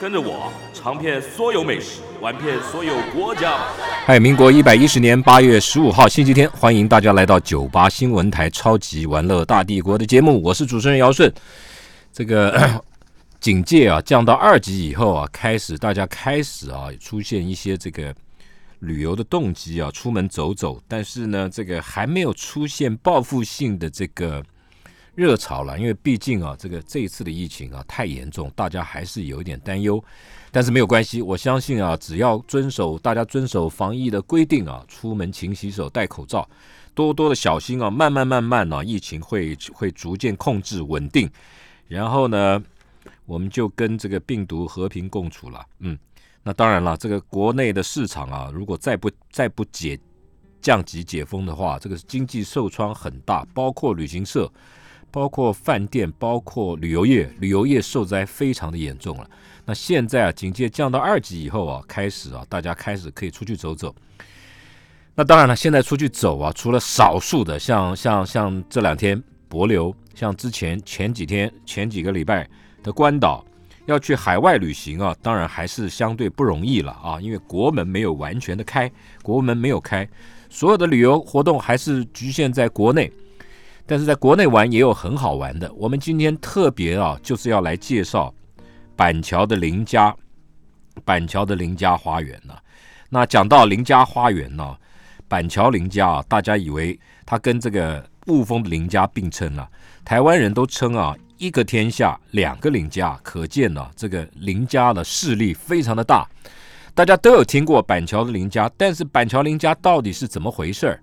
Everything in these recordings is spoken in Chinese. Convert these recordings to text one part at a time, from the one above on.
跟着我尝遍所有美食，玩遍所有国家。嗨，民国一百一十年八月十五号星期天，欢迎大家来到九八新闻台《超级玩乐大帝国》的节目，我是主持人姚顺。这个 警戒啊降到二级以后啊，开始大家开始啊出现一些这个旅游的动机啊，出门走走，但是呢，这个还没有出现报复性的这个。热潮了，因为毕竟啊，这个这一次的疫情啊太严重，大家还是有一点担忧。但是没有关系，我相信啊，只要遵守大家遵守防疫的规定啊，出门勤洗手、戴口罩，多多的小心啊，慢慢慢慢呢，疫情会会逐渐控制稳定。然后呢，我们就跟这个病毒和平共处了。嗯，那当然了，这个国内的市场啊，如果再不再不解降级解封的话，这个经济受创很大，包括旅行社。包括饭店，包括旅游业，旅游业受灾非常的严重了。那现在啊，警戒降到二级以后啊，开始啊，大家开始可以出去走走。那当然了，现在出去走啊，除了少数的，像像像这两天博流，像之前前几天前几个礼拜的关岛要去海外旅行啊，当然还是相对不容易了啊，因为国门没有完全的开，国门没有开，所有的旅游活动还是局限在国内。但是在国内玩也有很好玩的。我们今天特别啊，就是要来介绍板桥的林家，板桥的林家花园呢。那讲到林家花园呢，板桥林家啊，大家以为它跟这个雾峰的林家并称了。台湾人都称啊，一个天下两个林家，可见呢，这个林家的势力非常的大。大家都有听过板桥的林家，但是板桥林家到底是怎么回事儿？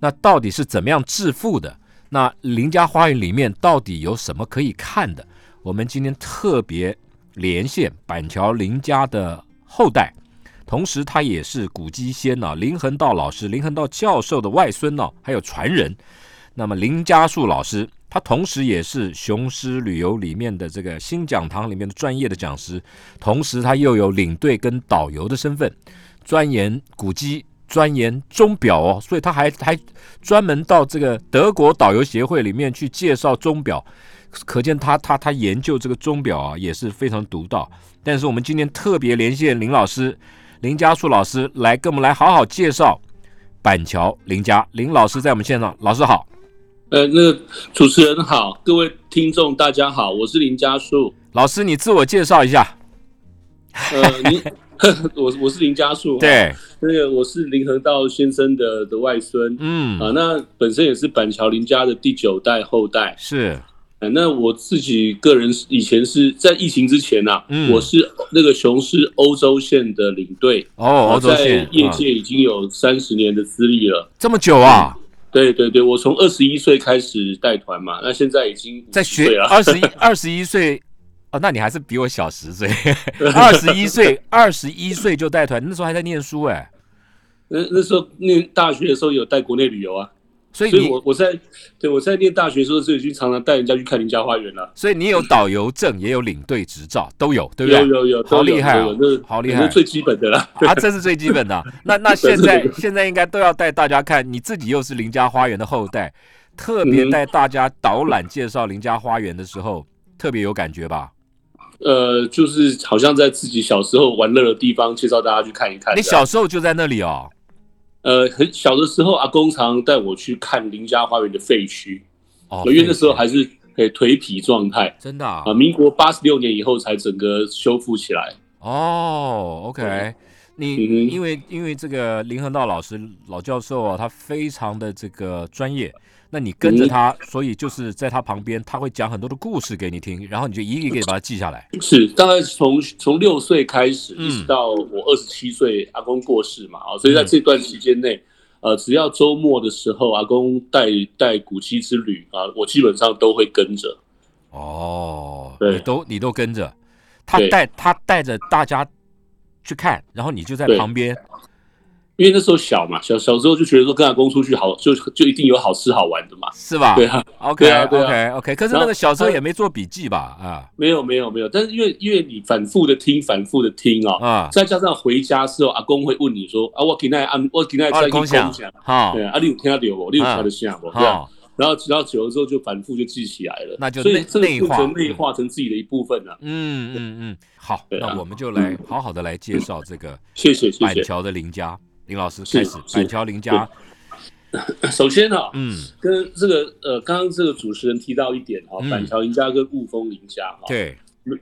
那到底是怎么样致富的？那林家花园里面到底有什么可以看的？我们今天特别连线板桥林家的后代，同时他也是古基仙呐林恒道老师、林恒道教授的外孙呢，还有传人。那么林家树老师，他同时也是雄狮旅游里面的这个新讲堂里面的专业的讲师，同时他又有领队跟导游的身份，钻研古基。钻研钟表哦，所以他还还专门到这个德国导游协会里面去介绍钟表，可见他他他研究这个钟表啊也是非常独到。但是我们今天特别连线林老师，林家树老师来跟我们来好好介绍板桥林家林老师在我们线上，老师好。呃，那个主持人好，各位听众大家好，我是林家树老师，你自我介绍一下。呃，你。我我是林家树，对，那个我是林恒道先生的的外孙，嗯。啊，那本身也是板桥林家的第九代后代，是，那我自己个人以前是在疫情之前呐，我是那个雄狮欧洲线的领队，哦，欧洲线，业界已经有三十年的资历了，这么久啊？对对对，我从二十一岁开始带团嘛，那现在已经在学二十一二十一岁。哦，那你还是比我小十岁，二十一岁，二十一岁就带团，那时候还在念书哎。那那时候念大学的时候有带国内旅游啊，所以所以我我在对我在念大学的时候就已经常常带人家去看林家花园了。所以你有导游证，也有领队执照，都有，对不对？有有有，好厉害啊！好厉害，最基本的啦啊，这是最基本的。那那现在 现在应该都要带大家看，你自己又是林家花园的后代，特别带大家导览介绍林家花园的时候，特别有感觉吧？呃，就是好像在自己小时候玩乐的地方，介绍大家去看一看。你小时候就在那里哦？呃，很小的时候，阿公常带我去看林家花园的废墟，哦，因为那时候还是以颓圮状态，真的啊。民国八十六年以后才整个修复起来。哦，OK，你因为因为这个林恒道老师老教授啊，他非常的这个专业。那你跟着他，所以就是在他旁边，他会讲很多的故事给你听，然后你就一个一个把它记下来。是，大概从从六岁开始，一直到我二十七岁，阿公过世嘛，啊，所以在这段期间内，呃，只要周末的时候，阿公带带古迹之旅啊，我基本上都会跟着。哦，对，都你都跟着，他带他带着大家去看，然后你就在旁边。因为那时候小嘛，小小时候就觉得说跟阿公出去好，就就一定有好吃好玩的嘛。是吧？对啊，OK 对啊对啊 OK OK。可是那个小时候也没做笔记吧？啊没有没有没有，但是因为因为你反复的听，反复的听啊、啊，再加上回家之后，阿公会问你说啊，我今天按我今天在啊，一共享享，哈对，啊，你有听到有无？你有听得下不？对啊。然后直到久了之后就反复就记起来了，那就内所以这个内化成内化成自己的一部分了。嗯嗯嗯，好，啊那我们 就来好好的来介绍这个谢谢谢谢。板桥的林家。林老师是开始，是板桥林家，首先啊、嗯，跟这个呃，刚刚这个主持人提到一点哈、嗯。板桥林家跟雾峰林家哈，对，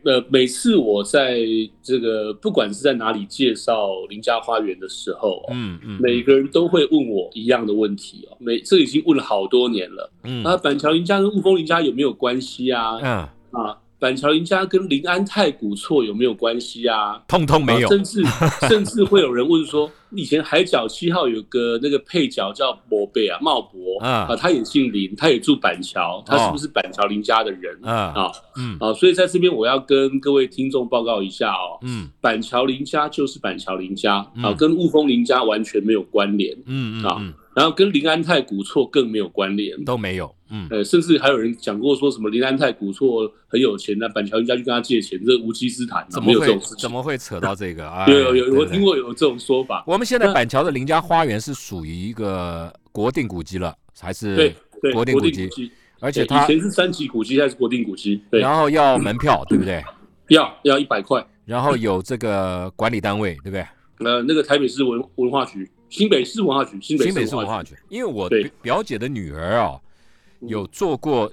呃，每次我在这个不管是在哪里介绍林家花园的时候、哦，嗯嗯，每个人都会问我一样的问题哦，每这已经问了好多年了。嗯。啊，板桥林家跟雾峰林家有没有关系啊？嗯，啊，板桥林家跟临安太古厝有没有关系啊？通通没有。啊，甚至 甚至会有人问说，以前海角七号有个那个配角叫博贝啊，茂博啊。啊，他也姓林，他也住板桥，他是哦不是板桥林家的人嗯啊？嗯。啊，所以在这边我要跟各位听众报告一下哦，嗯。板桥林家就是板桥林家啊嗯，跟雾峰林家完全没有关联，嗯嗯，然后跟林安泰古厝更没有关联。都没有，嗯，呃，甚至还有人讲过说什么林安泰古厝很有钱，那板桥林家去跟他借钱，这无稽之谈啊，怎么会有这种事情怎。么会扯到这个 啊？有有有，我对听。过有这种说法。我们现在板桥的林家花园是属于一个国定古迹了，还是国定古迹？而且它以前是三级古迹，现在是国定古迹。对，然后要门票，对不对？要要一百块。然后有这个管理单位，对不对？呃，那个台北市文文化局、新北市文化局、新北市文化局，因为我表姐的女儿啊，嗯。有做过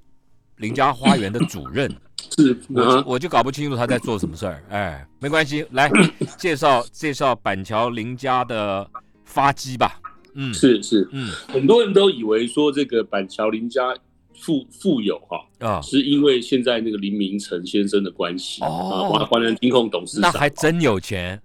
林家花园的主任，是我我就搞不清楚她在做什么事儿。哎，没关系，来 介绍介绍板桥林家的发迹吧。嗯。是是，嗯。很多人都以为说这个板桥林家富富有哈，啊，是因为现在那个林明成先生的关系哦。啊，华华南金控董事长。那还真有钱。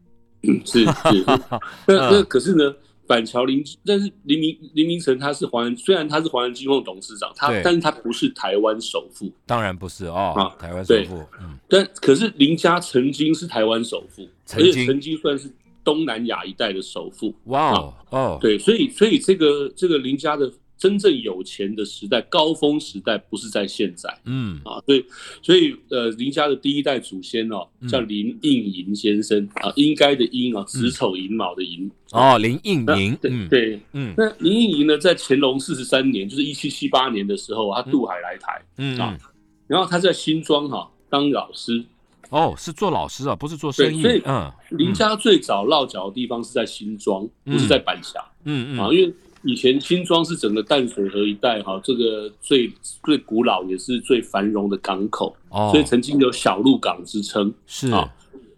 是 是，是 那嗯。那可是呢，板桥林，但是林明林明成他是华人，虽然他是华人金控董事长，他但是他不是台湾首富，当然不是哦啊，台湾首富。嗯，但可是林家曾经是台湾首富，曾经。而且曾经算是东南亚一带的首富。哇哦哦，对，所以所以这个这个林家的真正有钱的时代，高峰时代不是在现在。嗯。啊，所以所以呃，林家的第一代祖先哦嗯，叫林应银先生啊，应该的应啊，子丑寅卯的寅。哦，林应那宁，对嗯。对，嗯。那林应银呢，在乾隆四十三年，就是一七七八年的时候，他渡海来台，嗯啊嗯，然后他在新庄哈、当老师。哦，是做老师啊，不是做生意所以。嗯。林家最早落脚的地方是在新庄，不是在板桥。嗯，嗯。嗯因为以前新庄是整个淡水河一带哈，这个最最古老也是最繁荣的港口，哦，所以曾经有小鹿港之称。是。啊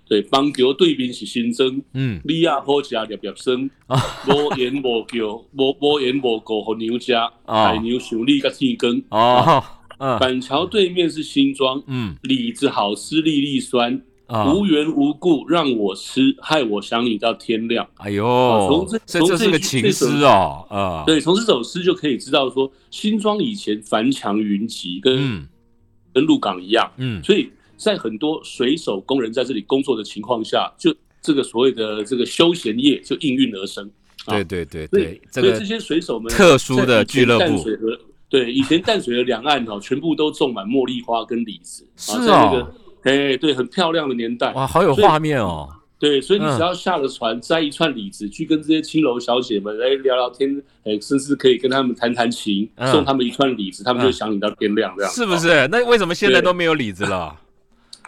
对，邦桥对面是新增，嗯。李亚好食粒粒生，啊。无言无叫，无无言无故互牛食，啊海牛想你甲天光。哦嗯。板桥对面是新庄，嗯。李子好吃粒粒酸，啊，无缘无故让我吃，害我想你到天亮。哎呦从这，这从这是个情诗哦，啊，对，从这首诗就可以知道说，新庄以前繁强云集，跟、嗯。跟鹿港一样，嗯。所以在很多水手工人在这里工作的情况下，就这个所谓的这个休闲业就应运而生。啊对对对所以对，这个所以这些水手们特殊的俱乐部。对，以前淡水的两岸哦，全部都种满茉莉花跟李子，是啊，哎对，很漂亮的年代。哇，好有画面哦，对，所以你嗯只要下了船，摘一串李子，去跟这些青楼小姐们来聊聊天，哎，甚至可以跟他们弹弹琴，嗯送他们一串李子，他们就嗯想你到天亮这样。哦？是不是？那为什么现在都没有李子了？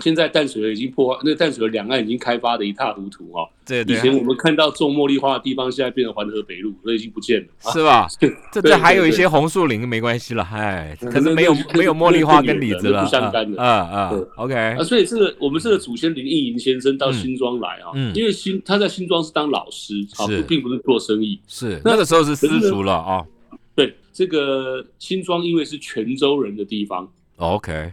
现在淡水河已经破坏，那个淡水河两岸已经开发的一塌糊涂哈。对对。以，前我们看到种茉莉花的地方，现在变成环河北路，所以已经不见了。啊是吧？这对这还有一些红树林，没关系了，哎，嗯可是没有那那没有茉莉花跟李子了，不相干的。啊啊，OK，啊，所以这个我们这个祖先林应银先生到嗯。新庄来啊，嗯。因为新他在新庄是当老师啊，并不是做生意。是那那个时候是私塾了啊。对，这个新庄因为是泉州人的地方，，OK，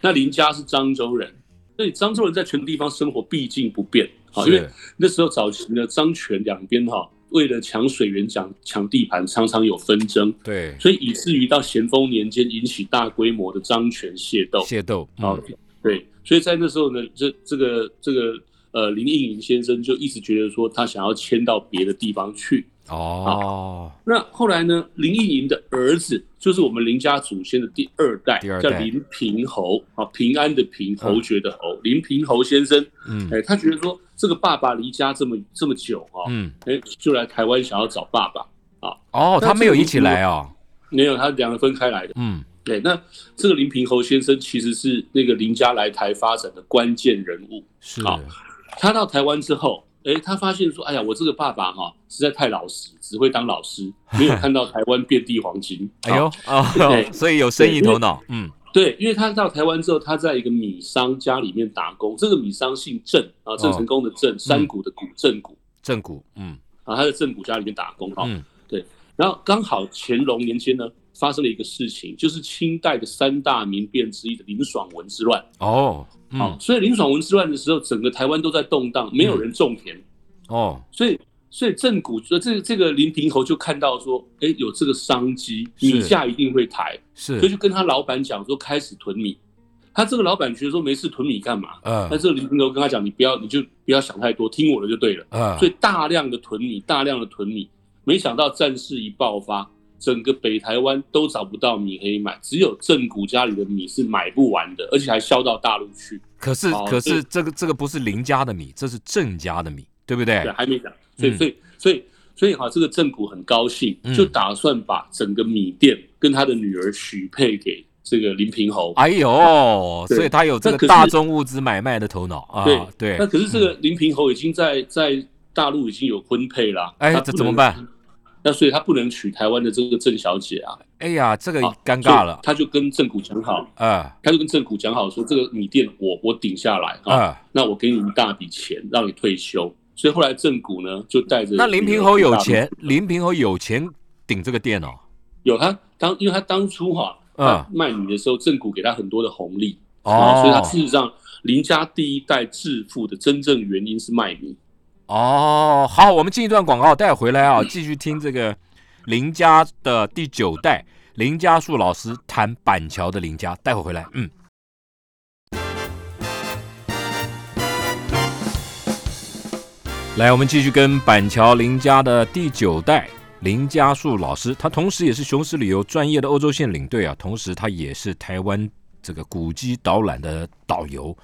那林家是漳州人，所以漳州人在全地方生活毕竟不便啊，因为那时候早期呢，漳泉两边哈，为了抢水源、抢抢地盘，常常有纷争，对。所以以至于到咸丰年间引起大规模的漳泉械斗。械斗，啊嗯，对，所以在那时候呢，这这个这个呃林应营先生就一直觉得说他想要迁到别的地方去。哦，那后来呢，林应莹的儿子就是我们林家祖先的第二代，第二代叫林平侯啊，平安的平，侯爵的侯，林平侯先生。嗯哎，他觉得说这个爸爸离家这么这么久啊，嗯，哎，就来台湾想要找爸爸啊。哦，他没有一起来哦，没有，他两个分开来的。嗯对，那这个林平侯先生其实是那个林家来台发展的关键人物。是，好他到台湾之后，哎，他发现说，哎呀，我这个爸爸哈、实在太老实，只会当老师，没有看到台湾遍地黄金。哎呦啊哦对，所以有生意头脑，嗯。对，因为他到台湾之后，他在一个米商家里面打工，这个米商姓郑啊，郑成功的郑，山谷的谷，郑谷。郑谷，嗯。啊，他在郑谷家里面打工啊。嗯。然后刚好乾隆年间呢，发生了一个事情，就是清代的三大民变之一的林爽文之乱。哦，好、嗯所以林爽文之乱的时候，整个台湾都在动荡，没有人种田，哦，所以所以正谷呃这这个林平侯就看到说，哎，有这个商机，是米价一定会抬，是所以，就跟他老板讲说，开始囤米。他这个老板觉得说没事囤米干嘛？嗯但这个林平侯跟他讲，你不要你就不要想太多，听我的就对了。嗯，所以大量的囤米，大量的囤米，没想到战事一爆发，整个北台湾都找不到米可以买，只有正谷家里的米是买不完的，而且还销到大陆去。可是好可是对这个这个不是林家的米，这是郑家的米，对不对对，？还没讲。所以嗯所以所以所以哈，这个正谷很高兴嗯，就打算把整个米店跟他的女儿许配给这个林平侯。哎呦，所以他有这个大宗物资买卖的头脑啊，对对那，可是这个林平侯已经在在大陆已经有婚配了，哎这怎么办？那所以他不能娶台湾的这个郑小姐啊，哎呀，这个好尴尬了。他就跟郑谷讲好，啊他就跟郑谷讲好说，这个米店我我顶下来啊，啊，那我给你一大笔钱，让你退休。所以后来郑谷呢就带着那林平侯有钱，林平侯有钱顶这个店哦，有他当，因为他当初哈、嗯。他卖米的时候，郑谷给他很多的红利。啊，所以他哦事实上林家第一代致富的真正原因是卖米。哦，好，我们进一段广告，待会回来啊，继续听这个林家的第九代林家树老师谈板桥的林家，待会回来，嗯。来，我们继续跟板桥林家的第九代林家树老师，他同时也是雄狮旅游专业的欧洲线领队啊，同时他也是台湾这个古迹导览的导游，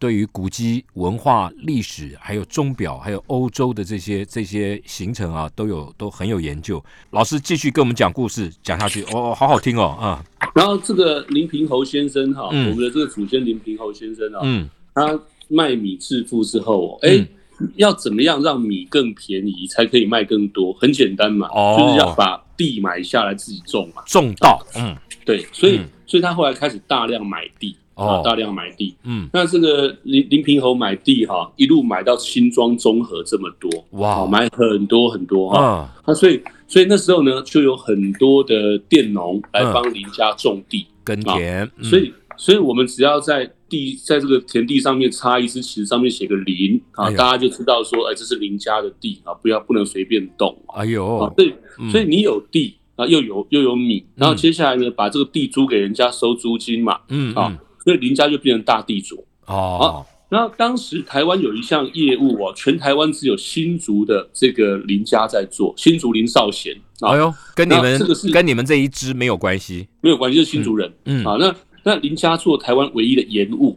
对于古迹文化、历史，还有钟表，还有欧洲的这些这些行程啊，都有都很有研究。老师继续跟我们讲故事，讲下去哦，好好听哦，啊，然后这个林平侯先生哈，嗯我们的这个祖先林平侯先生啊，嗯他卖米致富之后，哎、嗯要怎么样让米更便宜才可以卖更多？很简单嘛，哦就是要把地买下来自己种嘛。种稻，嗯对，所以、嗯所以他后来开始大量买地哦啊，大量买地。嗯，那这个林林平侯买地哈，一路买到新庄综合这么多，哇。哦买很多很多哈。啊，那所以所以那时候呢，就有很多的佃农来帮林家种地，耕田，嗯。所以所以我们只要在地在这个田地上面插一支旗，上面写个林啊，哎大家就知道说，哎，这是林家的地啊，不要不能随便动啊。哎呦。啊，，所以嗯。所以你有地啊，又有又有米，然后接下来呢，把这个地租给人家收租金嘛，啊嗯嗯，所以林家就变成大地主。哦，然后当时台湾有一项业务哦，全台湾只有新竹的这个林家在做，新竹林少贤啊哎，呦，跟你们那这个是跟你们这一支没有关系，没有关系，就是新竹人。嗯啊，那那林家做台湾唯一的盐务，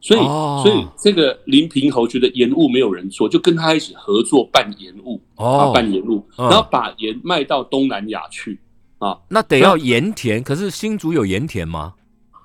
所以、哦所以这个林平侯觉得盐务没有人做，就跟他一起合作办盐务啊，哦，办盐务，嗯然后把盐卖到东南亚去啊。那得要盐田，可是新竹有盐田吗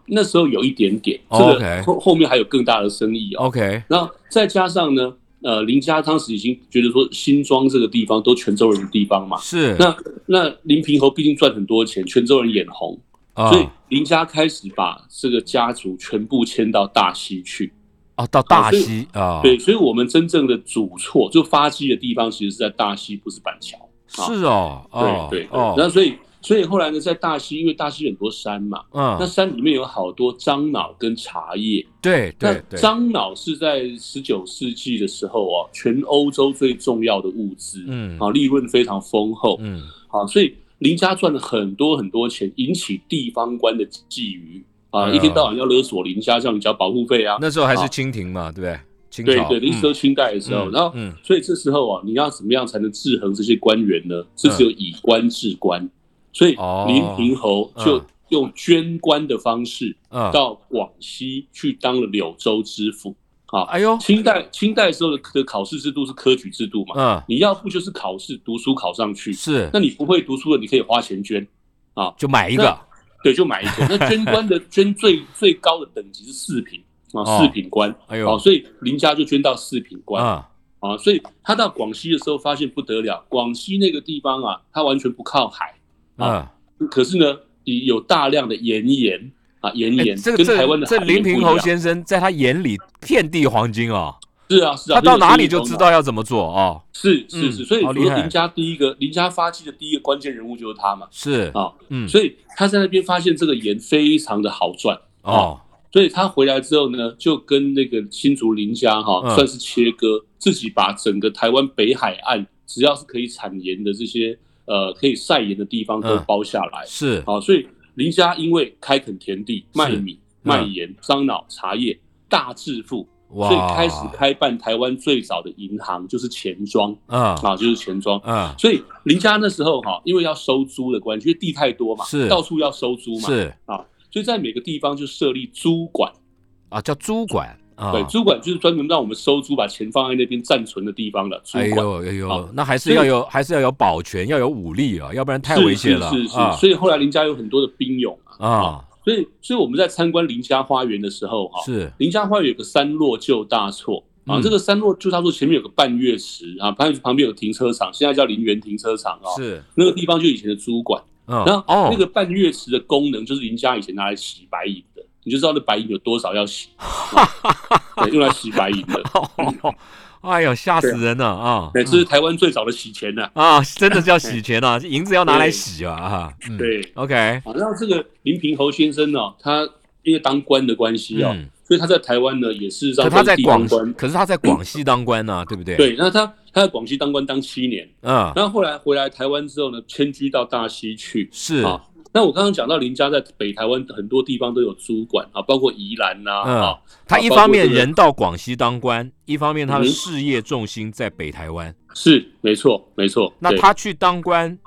那时候有一点点，这哦个后后面还有更大的生意哦。？OK，然后再加上呢，呃，林家当时已经觉得说新庄这个地方都泉州人的地方嘛，是，那那林平侯毕竟赚很多钱，泉州人眼红，啊所以林家开始把这个家族全部迁到大溪去。哦，到大溪啊，对，所以我们真正的主错就发迹的地方其实是在大溪，不是板桥。啊是哦，哦，对对对，哦，然后所以所以后来呢，在大溪，因为大溪很多山嘛，嗯。那嗯，山里面有好多樟脑跟茶叶。对那对。对，樟脑是在十九世纪的时候哦，全欧洲最重要的物资，嗯。啊，利润非常丰厚，嗯，啊，所以林家赚了很多很多钱，引起地方官的觊觎。啊，一天到晚要勒索林家，叫你交保护费啊。那时候还是啊。清廷嘛，对不对？对对，那时候清代的时候，嗯然后嗯。所以这时候啊，你要怎么样才能制衡这些官员呢？这只有以官治官，所以哦林平侯就嗯。用捐官的方式嗯，到广西去当了柳州知府。啊，哎呦，清代清代时候的的考试制度是科举制度嘛，嗯，你要不就是考试读书考上去，是。那你不会读书的，你可以花钱捐，啊就买一个，对，就买一个。那捐官的捐最最高的等级是四品啊，哦四品官。哎呦，好，所以林家就捐到四品官啊，啊，所以他到广西的时候发现不得了，广西那个地方啊，它完全不靠海，嗯，可是呢，有大量的岩盐啊，岩哎盐这个跟台湾的这林平侯先生在他眼里遍地黄金哦，是啊是啊，他到哪里就知道要怎么做哦，是是是，嗯所以好厉害。说林家第一个林家发迹的第一个关键人物就是他嘛。是，啊，嗯，所以他在那边发现这个盐非常的好赚哦，所以他回来之后呢，就跟那个新竹林家哈、嗯。算是切割，自己把整个台湾北海岸只要是可以产盐的这些呃可以晒盐的地方都嗯包下来。是，好、所以林家因为开垦田地、卖米、嗯卖盐、樟脑、茶叶，大致富，所以开始开办台湾最早的银行，就是钱庄啊啊，就是钱庄。啊，所以林家那时候哈、因为要收租的关系，因为地太多嘛，是到处要收租嘛，是啊，所以在每个地方就设立租管。啊，叫租管啊，对，租管就是专门让我们收租，把钱放在那边暂存的地方的租哎管。呦哎呦好，那还是要有还是要有保全，要有武力啊，要不然太危险了是是是，啊。所以后来林家有很多的兵勇啊。啊，所以，所以我们在参观林家花园的时候，哈，是。林家花园有个三落旧大厝啊，嗯。这个三落旧大错前面有个半月池啊，半月池旁边有停车场，现在叫林园停车场啊，是，那个地方就以前的租管。嗯，然后哦。那个半月池的功能就是林家以前拿来洗白银的，你就知道那白银有多少要洗，啊对用来洗白银的。哎呦，吓死人了啊！对，这是台湾最早的洗钱呐。啊，真的是要洗钱啊，银子要拿来洗啊啊！嗯对，，OK，好，然后这个林平侯先生呢，他因为当官的关系啊，嗯，所以他在台湾呢也是让可他在地广官。可是他在广西当官呢，对不对？，对，那他他在广西当官当七年，嗯，然后后来回来台湾之后呢，迁居到大溪去。是，啊，那我刚刚讲到林家在北台湾很多地方都有租管啊，包括宜兰呐嗯啊，他一方面人到广西当官，一方面他的嗯事业重心在北台湾。是没错没错。那他去当官，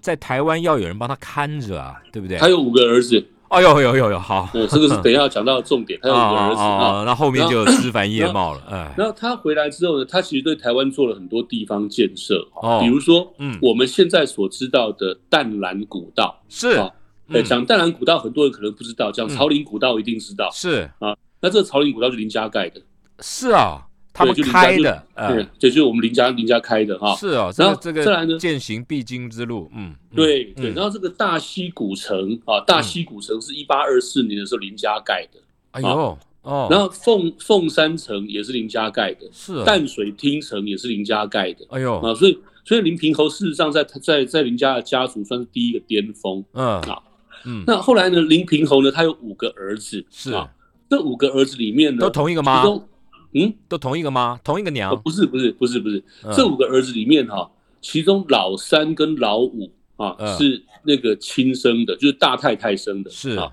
在台湾要有人帮他看着啊，对不对？他有五个儿子，哎呦呦呦呦，好，对，这个是 等一下要讲到的重点，他有五个儿子啊。啊，那后面就有枝繁叶茂了，哎，然后他回来之后呢，他其实对台湾做了很多地方建设，哦比如说，嗯。我们现在所知道的淡蓝古道，是好，呃，嗯讲淡蓝古道，很多人可能不知道，讲朝林古道一定知道。是。啊那这个朝林古道是林家盖的，是啊，他们开的，对就是我们林家林家开的哈。是哦，然后个这再来呢个践行必经之路，嗯，嗯对对，嗯然后这个大溪古城啊，大溪古城是一八二四年的时候林家盖的，哎呦，哦，然后凤凤山城也是林家盖的，是啊，淡水厅城也是林家盖的哎呦，啊，所以所以林平侯事实上在在在林家的家族算是第一个巅峰。嗯啊嗯，那后来呢，林平侯呢，他有五个儿子，是啊，这五个儿子里面呢，都同一个吗其？中嗯，都同一个吗？同一个哦娘？不是不是不是不是，嗯这五个儿子里面哈，其中老三跟老五啊嗯是那个亲生的，就是大太太生的，是啊。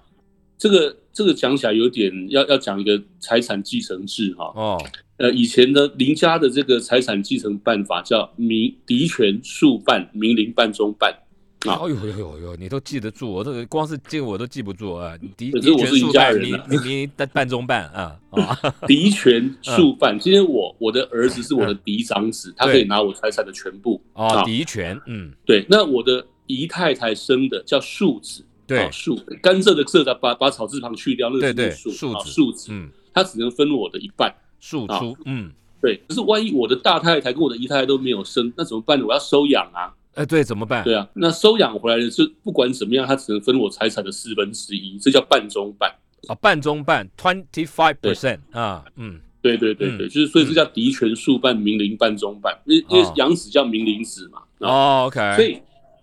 这个这个讲起来有点要要讲一个财产继承制哈，哦，呃，以前的林家的这个财产继承办法叫民嫡权庶办，民邻办中办。啊哎呦呦呦呦，你都记得住，我这个光是这个我都记不住啊！敌可是我是一敌权数半，你家人啊你你半半中半啊啊！嫡权庶半，今天我我的儿子是我的嫡长子，他可以拿我财产的全部哦，啊。敌权，嗯，对，那我的姨太太生的叫庶子，对啊，庶甘蔗的蔗的把把草字旁去掉，那个庶庶子，啊庶子，嗯，他只能分我的一半。啊庶出，嗯，对，可是万一我的大太太跟我的姨太太都没有生，那怎么办呢？我要收养啊。哎，对，怎么办？对啊，那收养回来的是不管怎么样，他只能分我财产的四分之一，这叫半中半。啊，半中半，twenty five percent 啊，嗯，对对对对，嗯就是所以这叫嫡权庶半，民邻半中半，因为因为哦养子叫明灵子嘛。啊，哦，OK，所以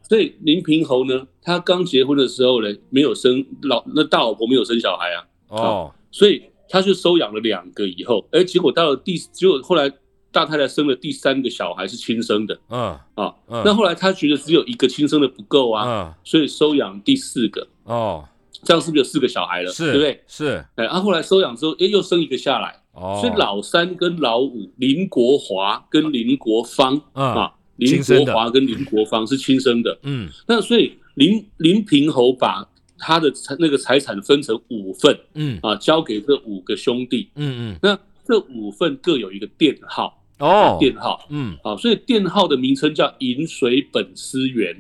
所以林平侯呢，他刚结婚的时候呢，没有生老那大老婆没有生小孩啊，哦，所以他就收养了两个以后，哎，结果到了第结果后来大太太生了第三个小孩是亲生的。嗯啊，嗯，那后来他觉得只有一个亲生的不够啊，嗯，所以收养第四个，哦，这样是不是有四个小孩了？是，对不对？是，哎，啊，后来收养之后，哎，又生一个下来，哦，所以老三跟老五，林国华跟林国芳、嗯。啊，林国华跟林国芳是亲生的。嗯。那所以林林平侯把他的财那个财产分成五份嗯。啊，交给这五个兄弟。嗯嗯，那这五份各有一个店号，哦，店号。嗯，啊，所以店号的名称叫饮水本思源。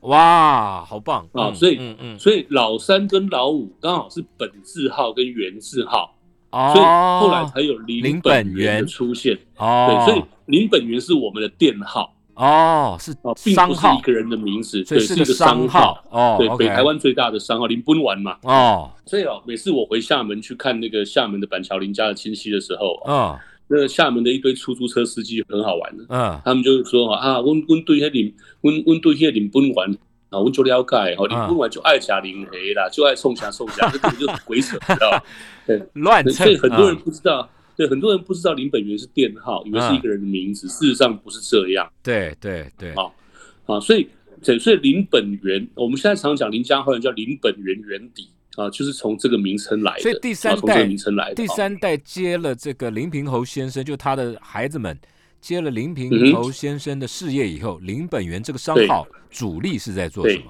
哇，好棒。嗯啊所以嗯嗯，所以老三跟老五刚好是本字号跟源字号，哦，所以后来才有林林本源的出现。哦，对，所以林本源是我们的店号。哦是啊，并不是一，个人的名字，对，是一个商号。哦对，北台湾最大的商号林本丸嘛。哦，所以哦，每次我回厦门去看那个厦门的板桥林家的亲戚的时候，嗯那个厦门的一堆出租车司机很好玩的，嗯。他们就是说啊，温温对些林温温对些林本玩啊，我就了解哦，林本丸就爱假林黑啦，就爱送霞送霞，这根本就是鬼扯，你知道 对？乱蹭，所以很多人嗯。不知道，对，很多人不知道林本源是电号，以为是一个人的名字，事实上不是这样。对对对，啊啊，所以对，所以林本源，我们现在常讲林家花园叫林本源源底啊，就是从这个名称来的，所以第三代个名称来第三代接了这个林平侯先生，就他的孩子们接了林嗯平侯先生的事业以后，林本源这个商号主力是在做什么？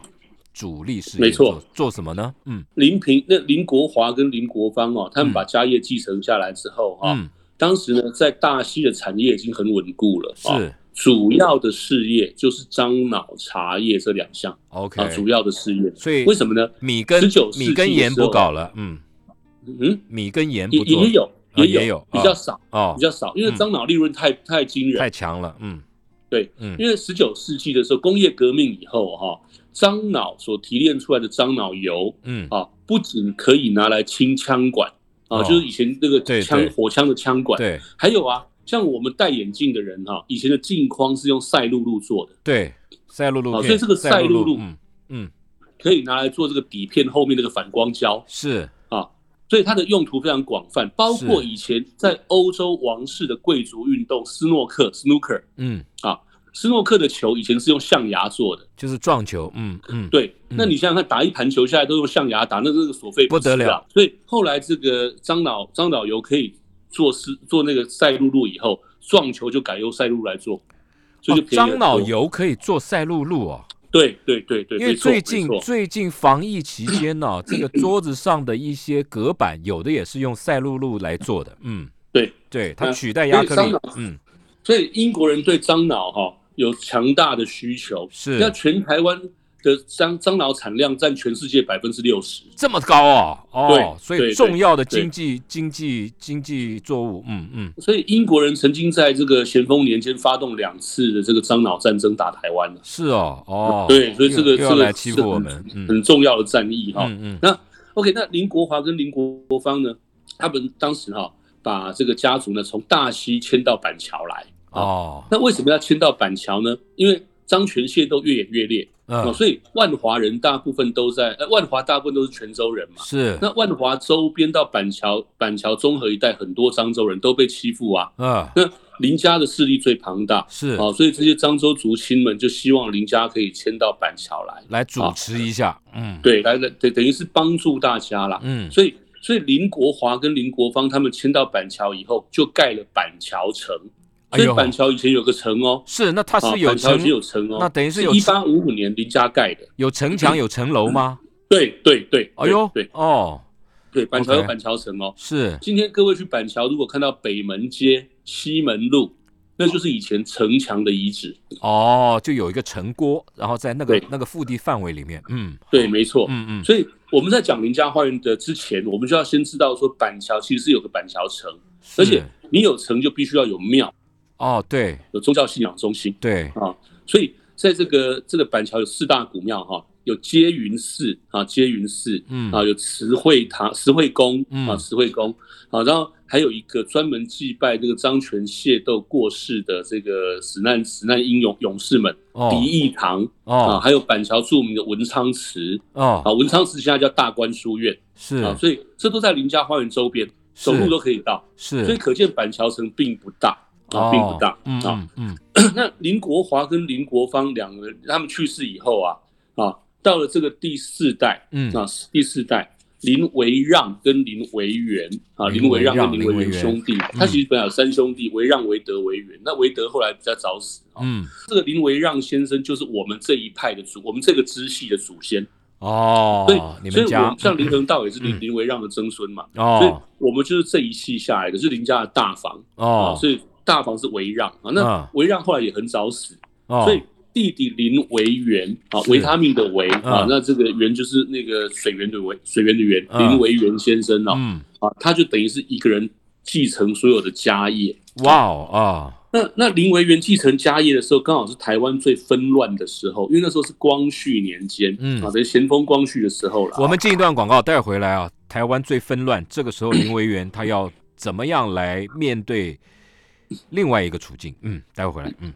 主力事业没错做做什么呢？嗯林平那林国华跟林国芳哦，他们把家业继承下来之后哈、嗯，当时呢在大溪的产业已经很稳固了，啊是主要的事业就是樟脑茶叶这两项 OK，啊，主要的事业。所以为什么呢？米跟十九世纪不搞了，嗯，嗯，米跟盐也也有也有比较少，哦。比，较少，因为嗯。樟脑利润太太惊人。太。强了，嗯。对，嗯。因为十九世纪的时候，工业革命以后哈，樟脑所提炼出来的樟脑油嗯。啊，不仅可以拿来清枪管啊，哦。就是以前那个枪火枪的枪管，对。还有啊，像我们戴眼镜的人哈，以前的镜框是用赛璐璐做的，对，赛璐璐所以这个赛璐璐嗯嗯。可以拿来做这个底片后面那个反光胶。是。啊，所以它的用途非常广泛，包括以前在欧洲王室的贵族运动斯诺克 （snooker） 嗯，啊，斯诺克的球以前是用象牙做的，就是撞球，嗯嗯，对，嗯。那你想想看，打一盘球下来都用象牙打，那这个所费不得了。所以后来这个樟脑樟脑油可以做是做那个赛璐璐以后，撞球就改用赛璐来做，所以就哦便宜很多樟脑。油可以做赛璐璐哦。对对对对，因为最近最近防疫期间呢、这个桌子上的一些隔板，有的也是用赛璐璐来做的。嗯，对，对，它取代亚克力。嗯，所以英国人对樟脑哈有强大的需求，是那全台湾的樟樟脑产量占全世界百分之六十。这么高哦。哦，对所以对重要的经济经济经济作物，嗯嗯，所以英国人曾经在这个咸丰年间发动两次的这个樟脑战争打台湾了。是哦，哦，对，所以这个这个欺负我们，嗯很很重要的战役哈。嗯嗯那 OK，那林国华跟林国芳呢，他们当时哈把这个家族呢从大溪迁到板桥来。哦，那为什么要迁到板桥呢？因为漳泉械斗越演越烈啊，嗯，所以万华人大部分都在，呃，万华大部分都是泉州人嘛。是，那万华周边到板桥、板桥综合一带，很多漳州人都被欺负啊。嗯，那林家的势力最庞大，是啊，所以这些漳州族亲们就希望林家可以迁到板桥来，来主持一下，嗯，对，来来等等于是帮助大家啦。嗯，所以所以林国华跟林国芳他们迁到板桥以后，就盖了板桥城。所以板桥以前有个城哦，是，那它啊，是有城板桥以前有城哦，那等于是有一八五五年林家盖的。有城墙有城楼吗？对对对，哎呦，对哦，对，板桥有板桥城哦。是，今天各位去板桥，如果看到北门街、西门路，那就是以前城墙的遗址。哦，就有一个城郭，然后在那个那个腹地范围里面，嗯。对，没错。嗯嗯，所以我们在讲林家花园的之前，我们就要先知道说板桥其实是有个板桥城，而且你有城就必须要有庙，哦，对。有宗教信仰中心对，啊。所以在这个这个板桥有四大古庙哈，有接云寺啊，接云寺嗯啊，有慈惠堂、慈惠宫嗯啊，慈惠宫啊，然后还有一个专门祭拜这个漳泉械斗过世的这个死难死难英勇勇士们，哦李义堂啊，哦还有板桥著名的文昌祠啊，哦，文昌祠现在叫大观书院是。啊，所以这都在林家花园周边，走路都可以到，是。所以，可见板桥城并不大啊，并不大嗯啊。嗯嗯，那林国华跟林国芳两个人，他们去世以后啊啊，到了这个第四代，嗯啊第四代，林维让跟林维元啊，林维让跟林维元兄弟，他其实本来有三兄弟，维让、维德、维元。那维德后来比较早死啊。嗯，这个林维让先生就是我们这一派的祖，我们这个支系的祖先哦。所以，所以我们像林恒道也是林林维让的曾孙嘛。哦，所以我们就是这一系下来的，是林家的大房哦。所以大房是维让啊，那维让后来也很早死，所以。弟弟林维元啊，维他命的维啊，那这个元就是那个水源的维，水源的源，林维元先生啊，嗯啊，他就等于是一个人继承所有的家业。哇哦啊！那那林维元继承家业的时候，刚好是台湾最纷乱的时候，因为那时候是光绪年间，嗯啊，等于咸丰光绪的时候了。我们进一段广告，待会回来啊。台湾最纷乱，这个时候林维元他要怎么样来面对另外一个处境？嗯，待会回来，嗯。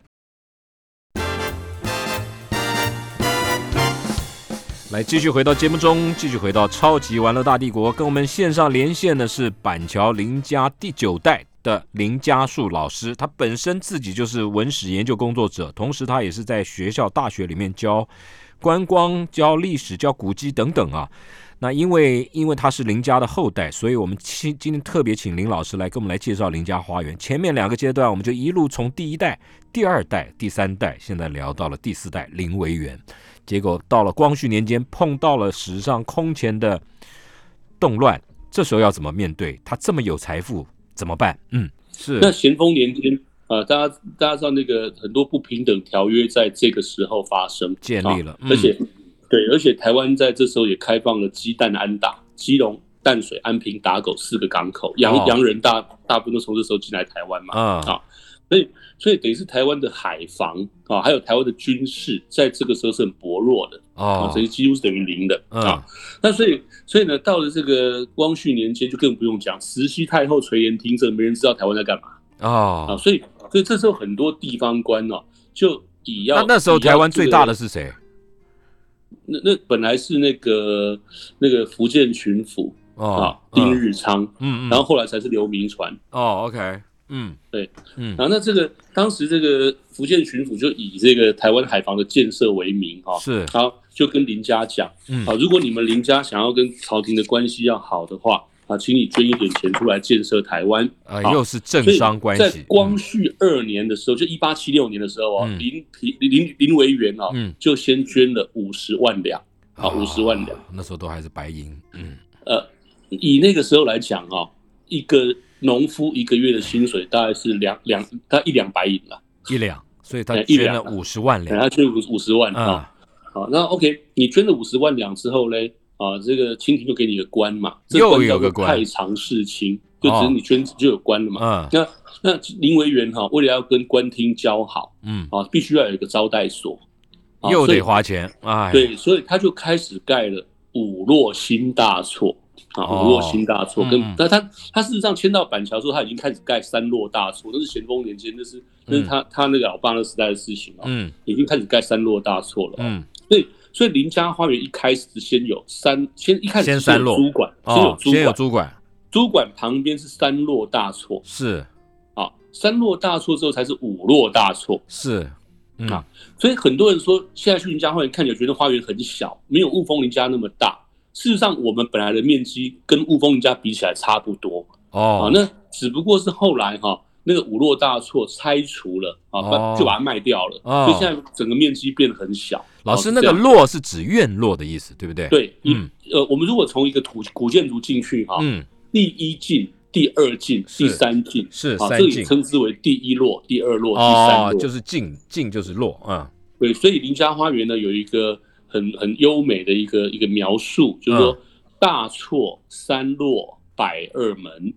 来，继续回到节目中，继续回到超级玩乐大帝国。跟我们线上连线的是板桥林家第九代的林家树老师，他本身自己就是文史研究工作者，同时他也是在学校、大学里面教观光、教历史、教古迹等等啊。那因为因为他是林家的后代，所以我们今今天特别请林老师来跟我们来介绍林家花园。前面两个阶段，我们就一路从第一代、第二代、第三代，现在聊到了第四代林维元。结果到了光绪年间，碰到了史上空前的动乱，这时候要怎么面对？他这么有财富，怎么办？嗯，是。那咸丰年间，呃，大家大家知道那个很多不平等条约在这个时候发生建立了，而且对，而且台湾在这时候也开放了鸡蛋安打、基隆、淡水、安平、打狗四个港口，洋洋人大大部分都从这时候进来台湾嘛，啊。所以，所以等于是台湾的海防啊，还有台湾的军事，在这个时候是很薄弱的啊，等于几乎是等于零的啊。那所以，所以呢，到了这个光绪年间，就更不用讲，慈禧太后垂帘听政，没人知道台湾在干嘛啊啊。所以，所以这时候很多地方官哦，就以要那那时候台湾最大的是谁？那那本来是那个那个福建巡抚啊，丁日昌，嗯嗯，然后后来才是刘铭传。哦，OK。嗯，对，嗯，然后那这个当时这个福建巡抚就以这个台湾海防的建设为名，哈，是，然后就跟林家讲，嗯，啊，如果你们林家想要跟朝廷的关系要好的话，啊，请你捐一点钱出来建设台湾，啊，又是政商关系。在光绪二年的时候，就一八七六年的时候啊，林皮林林维元啊，嗯，就先捐了五十万两，啊，五十万两，那时候都还是白银，嗯，呃，以那个时候来讲啊，一个。农夫一个月的薪水大概是两两，他一两白银了，一两，所以他捐了五十万两，他捐五五十万啊。好，那 OK，你捐了五十万两之后嘞，啊，这个清廷就给你个官嘛，又有个官，太常侍卿，就只是你捐就有官了嘛。嗯，那那林维元哈，为了要跟官厅交好，嗯，啊，必须要有一个招待所，又得花钱，哎，对，所以他就开始盖了五落新大厝。啊，五落新大厝，跟那他他事实上迁到板桥之后，他已经开始盖三落大厝，那是咸丰年间，那是那是他他那个老爸那时代的事情啊，嗯，已经开始盖三落大厝了，嗯，所以所以林家花园一开始先有三，先一开始先三落。主管，先有先有主管，主管旁边是三落大错，是。啊，三落大错之后才是五落大错，是啊，所以很多人说现在去林家花园看起来觉得花园很小，没有雾峰林家那么大。事实上，我们本来的面积跟雾峰林家比起来差不多。哦。那只不过是后来哈，那个五落大厝拆除了啊，就把它卖掉了，所以现在整个面积变得很小。老师，那个落是指院落的意思，对不对？对，嗯，呃，我们如果从一个土古建筑进去哈，嗯，第一进、第二进、第三进是啊，这里称之为第一落、第二落、第三落，就是进进就是落啊。对，所以林家花园呢有一个。很很优美的一个一个描述，就是说大错三落百二门，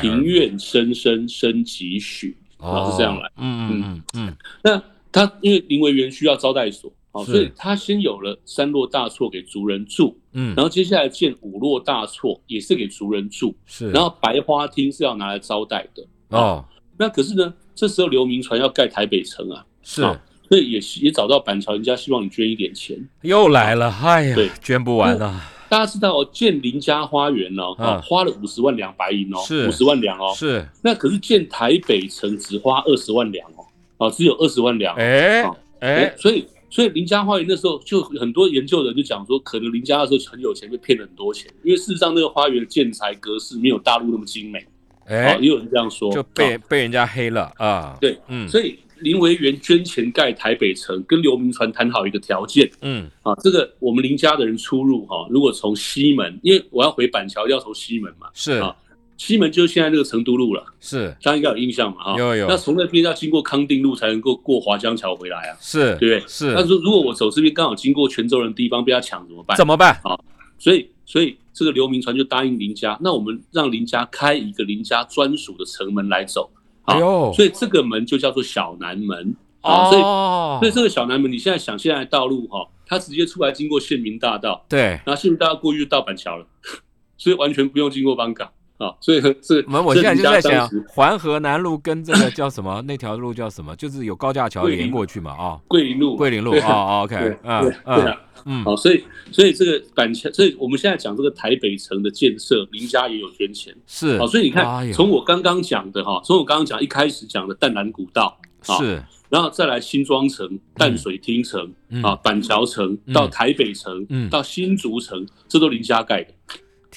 庭院深深深几许，啊是这样来，嗯嗯嗯嗯。那他因为林维园需要招待所，好，所以他先有了三落大厝给族人住，嗯，然后接下来建五落大厝也是给族人住，是，然后白花厅是要拿来招待的，哦，那可是呢，这时候刘铭传要盖台北城啊，是。所以也也找到板桥人家，希望你捐一点钱。又来了，哎呀，对，捐不完啊！大家知道哦建林家花园呢，啊，花了五十万两白银哦，是。五十万两哦，是。那可是建台北城只花二十万两哦，啊，只有二十万两。哎哎，所以所以林家花园那时候就很多研究人就讲说，可能林家那时候很有钱，被骗了很多钱，因为事实上那个花园的建材格式没有大陆那么精美，哎。哦，，也有人这样说，就被哦。被人家黑了啊。对，嗯。所以林维源捐钱盖台北城，跟刘铭传谈好一个条件。嗯，啊，这个我们林家的人出入哈、如果从西门，因为我要回板桥要从西门嘛，是。啊西门就是现在这个成都路了，是。大家应该有印象嘛哈、有有。那从那边要经过康定路才能够过华江桥回来啊。是，对不对？是。他，说如果我走这边刚好经过泉州人的地方被他抢怎么办？怎么办？啊所以所以这个刘铭传就答应林家，那我们让林家开一个林家专属的城门来走。啊哎呦，所以这个门就叫做小南门。啊，所以哦，所以这个小南门，你现在想现在的道路哈，它直接出来经过县民大道，对，然后县民大道过去就到板桥了，所以完全不用经过邦港啊，所以是我们我现在就在想环河南路跟这个叫什么那条路叫什么？就是有高架桥连过去嘛啊，桂林路，桂林路对啊啊，OK，对嗯对啊。嗯，好，所以所以这个板桥，所以我们现在讲这个台北城的建设，林家也有捐钱。是，好，所以你哎看，呦从我刚刚讲的哈，从我刚刚讲一开始讲的淡蓝古道，啊是，然后再来新庄城、淡水厅城嗯啊、板桥城嗯到台北城嗯到新竹城，这都林家盖的。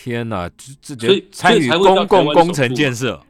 天哪，这这所以参与公共工程建设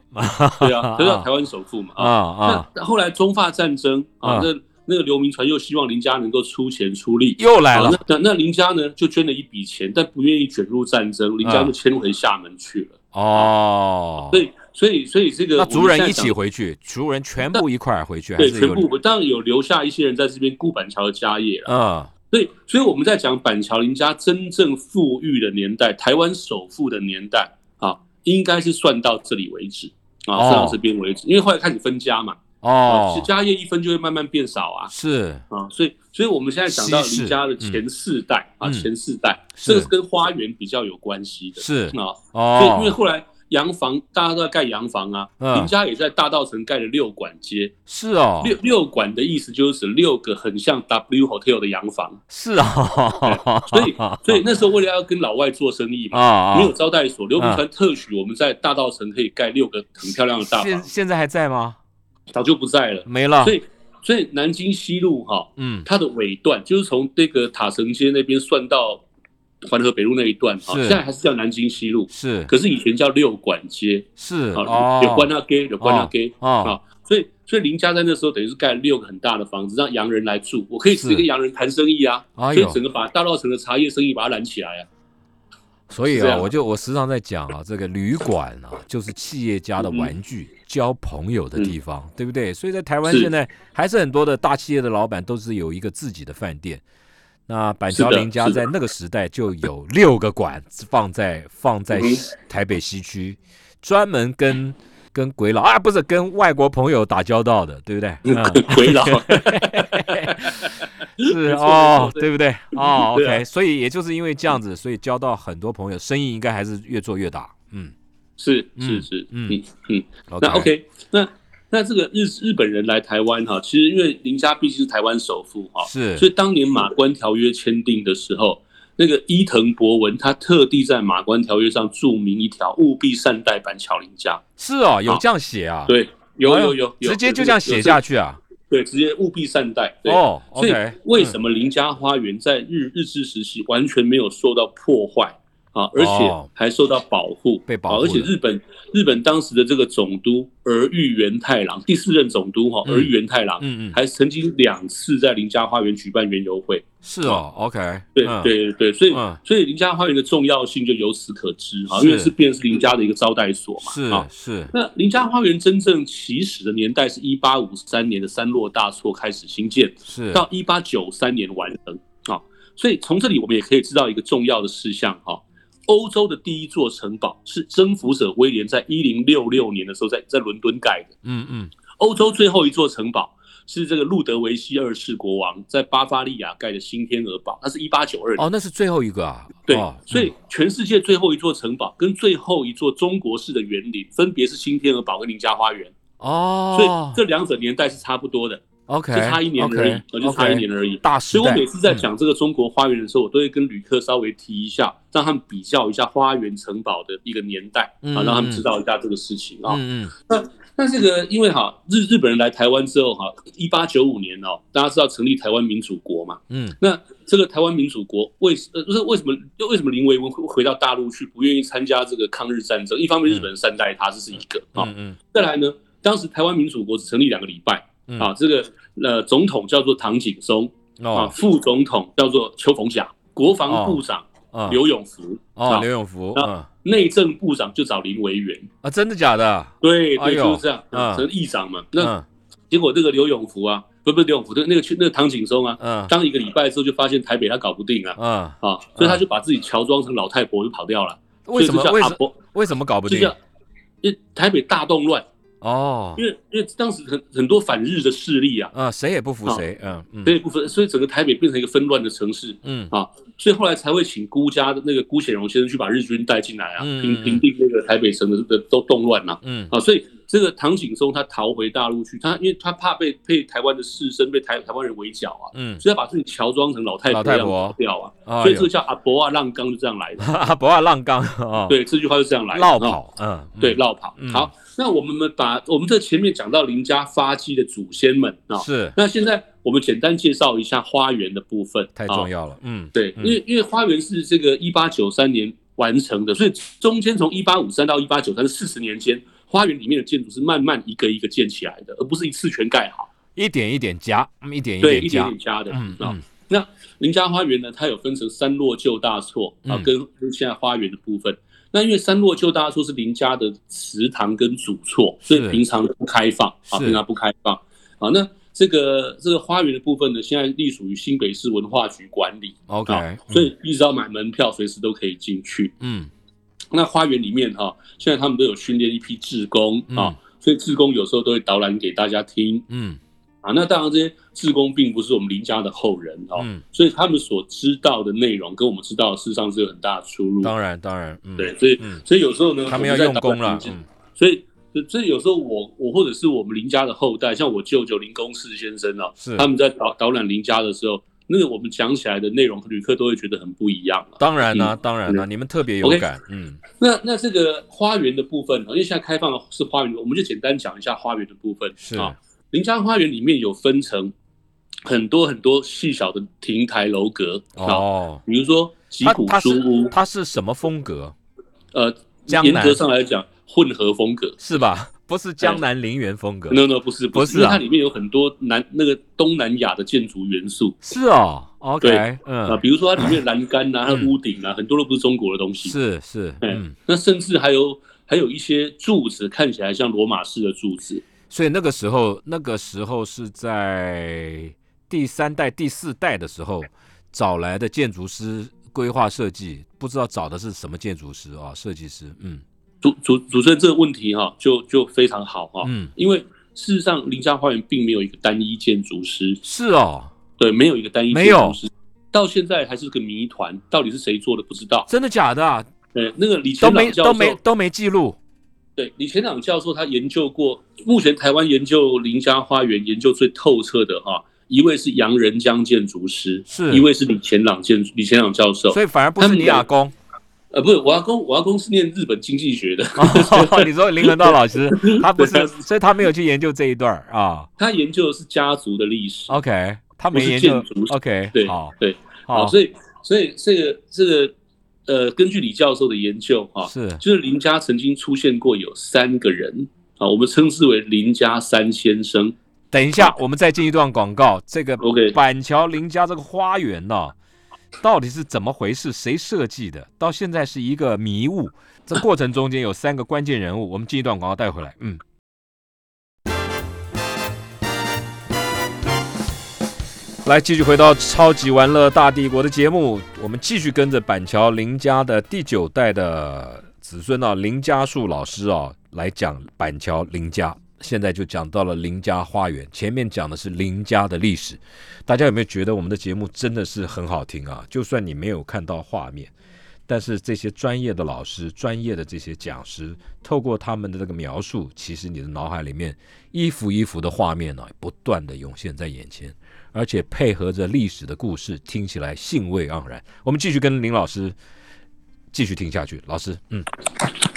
对啊，这叫台湾首富嘛啊 啊。啊，那后来中法战争啊啊，那那个刘铭传又希望林家能够出钱出力。又来了，那那那林家呢就捐了一笔钱，但不愿意卷入战争，林家就迁回厦门去了。哦，所以所以所以这个族人一起回去，族人全部一块儿回去，还对全部，当然有留下一些人在这边顾板桥的家业了。嗯所以所以我们在讲板桥林家真正富裕的年代，台湾首富的年代啊，应该是算到这里为止啊，哦。算到这边为止，因为后来开始分家嘛，啊，哦家业一分就会慢慢变少啊。是。啊，所以，所以我们现在讲到林家的前四代啊，嗯。前四代，是。这个是跟花园比较有关系的，是。啊，哦。所以因为哦，后来洋房大家都在盖洋房啊，嗯。林家也在大道城盖了六馆街，是哦，六六馆的意思就是指六个很像 W Hotel 的洋房，是哦，所以所以那时候为了要跟老外做生意嘛，啊没有招待所，刘铭传特许我们在大道城可以盖六个很漂亮的大房，现现在还在吗？早就不在了，没了。所，以所以南京西路哈，嗯，它的尾段就是从这个塔城街那边算到环河北路那一段哈，是。现在还是叫南京西路，是。可是以前叫六馆街是啊，有关那街，有关那街哦啊，所以所以林家在那时候等于是盖了六个很大的房子，让洋人来住，我可以直接是。跟洋人谈生意啊，所以整个把大稻城的茶叶生意把它揽起来啊，所以啊，我就我时常在讲啊，这个旅馆啊，就是企业家的玩具、交朋友的地方，对不对？所以在台湾是。现在还是很多的大企业的老板都是有一个自己的饭店。那板桥林家在那个时代就有六个馆放在放在台北西区，专门跟跟鬼佬啊，不是跟外国朋友打交道的，对不对？嗯，鬼佬，是 哦对不对？哦，OK，所以也就是因为这样子，所以交到很多朋友，生意应该还是越做越大。嗯是嗯是是，嗯嗯嗯。那 OK，那那这个日日本人来台湾哈，其实因为林家毕竟是台湾首富哈，是所以当年马关条约签订的时候，那个伊藤博文他特地在马关条约上注明一条，务必善待板桥林家。是哦，有这样写啊？对，有有有，有直接就这样写下，去啊？对，直接务必善待。对哦所以为什么林家花园在日日治时期完全没有受到破坏啊，而且哦还受到保护，被保护啊而且日本日本当时的这个总督儿玉源太郎，第四任总督哈，嗯儿玉源太郎，嗯嗯，还曾经两次在林家花园举办园游会。是哦，OK，对嗯对对对，所以嗯所以林家花园的重要性就由此可知哈，是因为是便是林家的一个招待所嘛。是啊是，那林家花园真正起始的年代是一八五三年的三落大错开始兴建，是到一八九三年完成啊。所以从这里我们也可以知道一个重要的事项哈，欧洲的第一座城堡是征服者威廉在一零六六年的时候在在伦敦盖的，嗯嗯，欧洲最后一座城堡。是这个路德维希二世国王在巴伐利亚盖的新天鹅堡，那是一八九二年。哦，那是最后一个啊。对哦，所以全世界最后一座城堡跟最后一座中国式的园林，分别是新天鹅堡跟林家花园。哦，所以这两者年代是差不多的，OK，就差一年而已呃就差一年而已。大。所以我每次在嗯讲这个中国花园的时候，我都会跟旅客稍微提一下，让他们比较一下花园城堡的一个年代嗯啊，让他们知道一下这个事情啊。嗯嗯那这个因为哈日日本人来台湾之后哈，一八九五年哦，大家知道成立台湾民主国嘛，嗯那这个台湾民主国为呃不是为什么为什么林维文会回到大陆去，不愿意参加这个抗日战争？一方面日本人善待他，这是一个啊。嗯嗯再来呢，当时台湾民主国只成立两个礼拜嗯。啊，这个呃总统叫做唐景崧啊，哦副总统叫做邱逢甲，国防部长哦。刘永福哦啊。刘永福那嗯。内政部长就找林维源，啊真的假的？对对，哎就是这样，啊成议长嘛。那嗯。结果这个刘永福啊，不不是刘永福，那那个去那个唐景松啊，嗯。当一个礼拜之后就发现台北他搞不定啊，嗯，啊，所以他就把自己乔装成老太婆就跑掉了。为什么为什所以就叫阿婆为什么搞不定？就叫因为台北大动乱，哦。因为因为当时很很多反日的势力啊，啊谁也不服谁嗯嗯。这一部分，所以整个台北变成一个纷乱的城市嗯。啊，所以后来才会请辜家的那个辜显荣先生去把日军带进来啊，平平定那个台北城的的都动乱呐嗯。啊，所以这个唐景崧他逃回大陆去，他因为他怕被被台湾的士绅被台台湾人围剿啊，嗯，所以他把自己乔装成老太婆一样老太婆。掉啊，所以这个叫阿伯啊浪刚就这样来的，啊不要浪刚哦，对，这句话就这样来绕跑嗯嗯。对，绕跑。嗯。好，那我们把我们这前面讲到林家发迹的祖先们啊，是那现在我们简单介绍一下花园的部分，太重啊。要了嗯对，嗯因为因为花园是这个一八九三年完成的，所以中间从一八五三到一八九三四十年间，花园里面的建筑是慢慢一个一个建起来的，而不是一次全盖好。一点一点加嗯一点对，一点加点加的啊。嗯嗯那林家花园呢，它有分成三落旧大错啊，跟现在花园的部分。那因为三落就大家说是林家的祠堂跟主错，所以平常不开放啊，平常不开放。啊。那这个这个花园的部分呢，现在隶属于新北市文化局管理 OK 啊，所以一直要买门票，随时都可以进去。嗯。那花园里面哈、现在他们都有训练一批志工啊嗯，所以志工有时候都会导览给大家听。嗯啊。那当然，这些志工并不是我们林家的后人哦，嗯。所以他们所知道的内容跟我们知道的事实上是有很大的出入。当然当然嗯。对，所以、嗯。所以有时候呢，他们要用功了所以所以有时候我我或者是我们林家的后代，像我舅舅林公士先生啊，是。他们在导导览林家的时候，那个我们讲起来的内容，旅客都会觉得很不一样了。当然啦嗯。当然啦你们特别有感嗯。那那这个花园的部分，因为现在开放的是花园，我们就简单讲一下花园的部分。是。啊，林家花园里面有分成很多很多细小的亭台楼阁啊，哦比如说吉普它它是书屋，它是什么风格？呃，江严格上来讲混合风格。是吧？不是江南陵园风格。no no 不是是，不是啊。因为它里面有很多南那个东南亚的建筑元素。是哦，OK，对啊，嗯，比如说它里面的栏杆啊、它屋顶啊，很多都不是中国的东西。是是，哎嗯，那甚至还有还有一些柱子看起来像罗马式的柱子。所以那个时候，那个时候是在第三代、第四代的时候找来的建筑师规划设计，不知道找的是什么建筑师啊？设计师，嗯主主主持人这个问题哈、就就非常好哈、嗯，因为事实上林家花园并没有一个单一建筑师，是哦，对，没有一个单一建筑师，到现在还是个谜团，到底是谁做的不知道。真的假的啊？对，那个李都没都没都没记录，对李前朗教授他研究过，目前台湾研究林家花园研究最透彻的哈、一位是杨仁江建筑师，是一位是李前朗建李前朗教授所，以反而不是你阿公。呃，不是我阿公，我阿公是念日本经济学的，哦，你说林恒道老师，他不是，所以他没有去研究这一段儿啊。他研究的是家族的历史。OK，他不是没研究建筑。OK，对好，对，好好，，所以所以这个这个呃，根据李教授的研究哈、是就是林家曾经出现过有三个人啊，我们称之为林家三先生。等一下，我们再进一段广告。这个 OK 板桥林家这个花园呢、到底是怎么回事？谁设计的？到现在是一个迷雾。这过程中间有三个关键人物，我们进一段广告带回来。嗯。来，继续回到超级玩乐大帝国的节目，我们继续跟着板桥林家的第九代的子孙啊，林家树老师啊，来讲板桥林家。现在就讲到了林家花园，前面讲的是林家的历史。大家有没有觉得我们的节目真的是很好听啊？就算你没有看到画面，但是这些专业的老师、专业的这些讲师，透过他们的这个描述，其实你的脑海里面一幅一幅的画面呢、不断的涌现在眼前，而且配合着历史的故事，听起来兴味盎然。我们继续跟林老师继续听下去。老师，嗯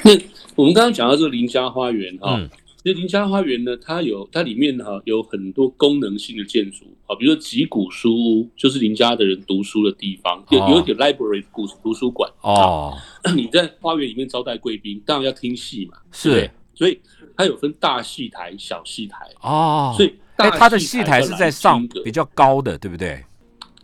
那我们刚刚讲到这个林家花园哈、嗯所以林家花园呢，它有它里面哈、有很多功能性的建筑啊，比如说集古书屋，就是林家的人读书的地方，有哦有一点 library 古图书馆。哦，你在花园里面招待贵宾，当然要听戏嘛，是对所以它有分大戏台、小戏台，哦，所以哎，大它的戏台是在上比较高的，对不对？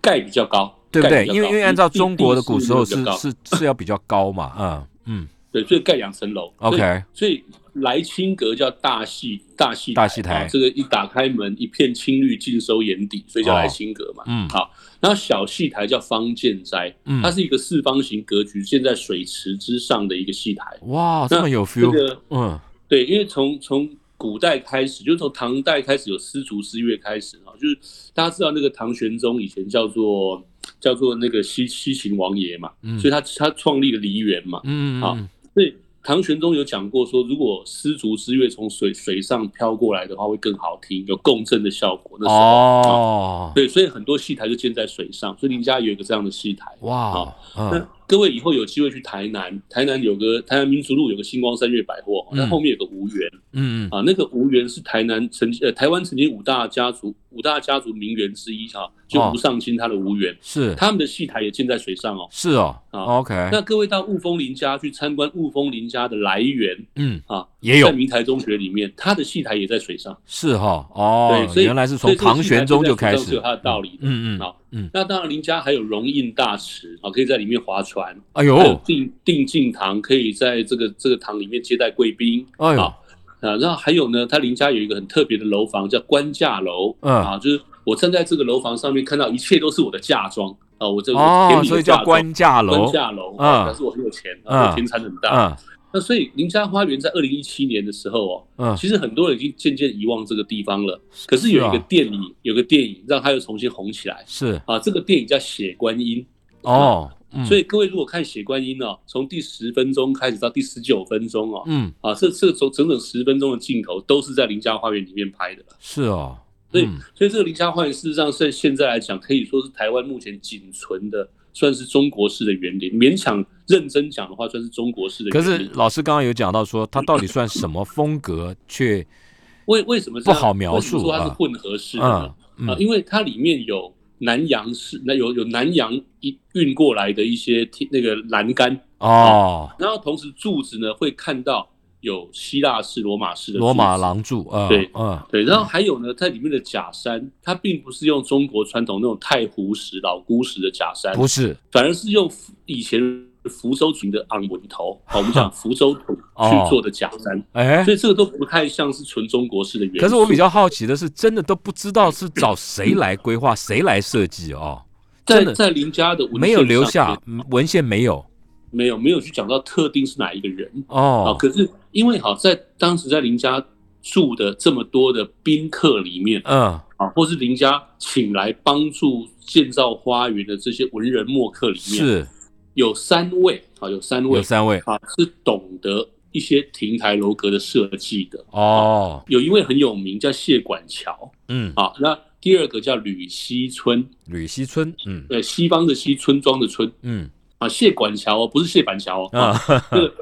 盖比较高，对不对？因为因为按照中国的古时候是是是要比较高嘛，嗯嗯对，所以盖两层楼。，OK，所以来清阁叫大戏大戏大戏台啊这个一打开门，一片青绿尽收眼底，所以叫哦来清阁嘛。嗯好，然后小戏台叫方建斋，嗯它是一个四方形格局，建在水池之上的一个戏台。哇，这么有 feel，个嗯对，因为从从古代开始，就是从唐代开始有丝竹诗乐开始啊，就是大家知道那个唐玄宗以前叫做叫做那个西西秦王爷嘛，嗯所以他他创立了梨园嘛，嗯嗯嗯所以唐玄宗有讲过说，如果丝竹之乐从水水上飘过来的话，会更好听，有共振的效果。那时候，啊哦，对，所以很多戏台就建在水上，所以林家有一个这样的戏台。哇好，嗯那各位以后有机会去台南，台南有个台南民族路有个星光三月百货，那嗯后面有个吴园嗯嗯。啊，那个吴园是台南曾呃台湾曾经五大家族五大家族名园之一哈，就哦吴尚卿他的吴园，是。他们的戏台也建在水上哦。是哦啊，OK，那各位到雾峰林家去参观雾峰林家的来源嗯啊，也有。在明台中学里面，他的戏台也在水上。是哈，哦对，，所以原来是从唐玄宗就开始。有，他的道理的。嗯嗯好嗯，那当然，林家还有荣印大池啊，可以在里面划船。哎还有呦定定进堂，可以在这个这个堂里面接待贵宾。哎呦啊，啊，然后还有呢，他林家有一个很特别的楼房，叫官架楼。嗯啊，就是我站在这个楼房上面，看到一切都是我的嫁妆啊，我这个哦所以叫官嫁楼官，嫁楼。嗯啊，但是我很有钱，啊，田产很大。嗯那所以林家花园在二零一七年的时候哦，嗯，其实很多人已经渐渐遗忘这个地方了。可是有一个电影，有个电影让它又重新红起来是啊。这个电影叫《血观音》。哦，嗯所以各位如果看血观音哦，从第十分钟开始到第十九分钟哦，嗯啊，这这整整整十分钟的镜头都是在林家花园里面拍的。是哦，所以嗯所以这个林家花园事实上在现在来讲，可以说是台湾目前仅存的，算是中国式的园林。勉强认真讲的话，算是中国式的可园林。是老师刚刚有讲到说，它到底算什么风格，却 为为什么不好描述说它是啊混合式的？啊，嗯因为它里面有南洋式，那有有南洋一运过来的一些铁那个栏杆，哦，然后同时柱子呢会看到有希腊式、罗马式的罗马。廊柱，啊对啊对，然后还有呢，在里面的假山，它并不是用中国传统那种太湖石、老姑石的假山，不是反而是用以前福州群的昂文头，好我们讲 福州土哦去做的假山，哎所。以这个都不太像是纯中国式的元素。可是我比较好奇的是，真的都不知道是找谁来规划、谁来设计哦，在在林家的文没有留下嗯文献，没有没有没有去讲到特定是哪一个人。啊。哦，可是因为好在当时在林家住的这么多的宾客里面嗯。啊，或是林家请来帮助建造花园的这些文人墨客里面，是。有三位啊，有三位有三位。啊是懂得一些亭台楼阁的设计的。哦，有一位很有名叫谢管桥嗯，啊，那第二个叫吕西村，吕西村，嗯。呃，西方的西，村庄的村。嗯啊，谢管桥哦，不是谢板桥哦，啊啊，那个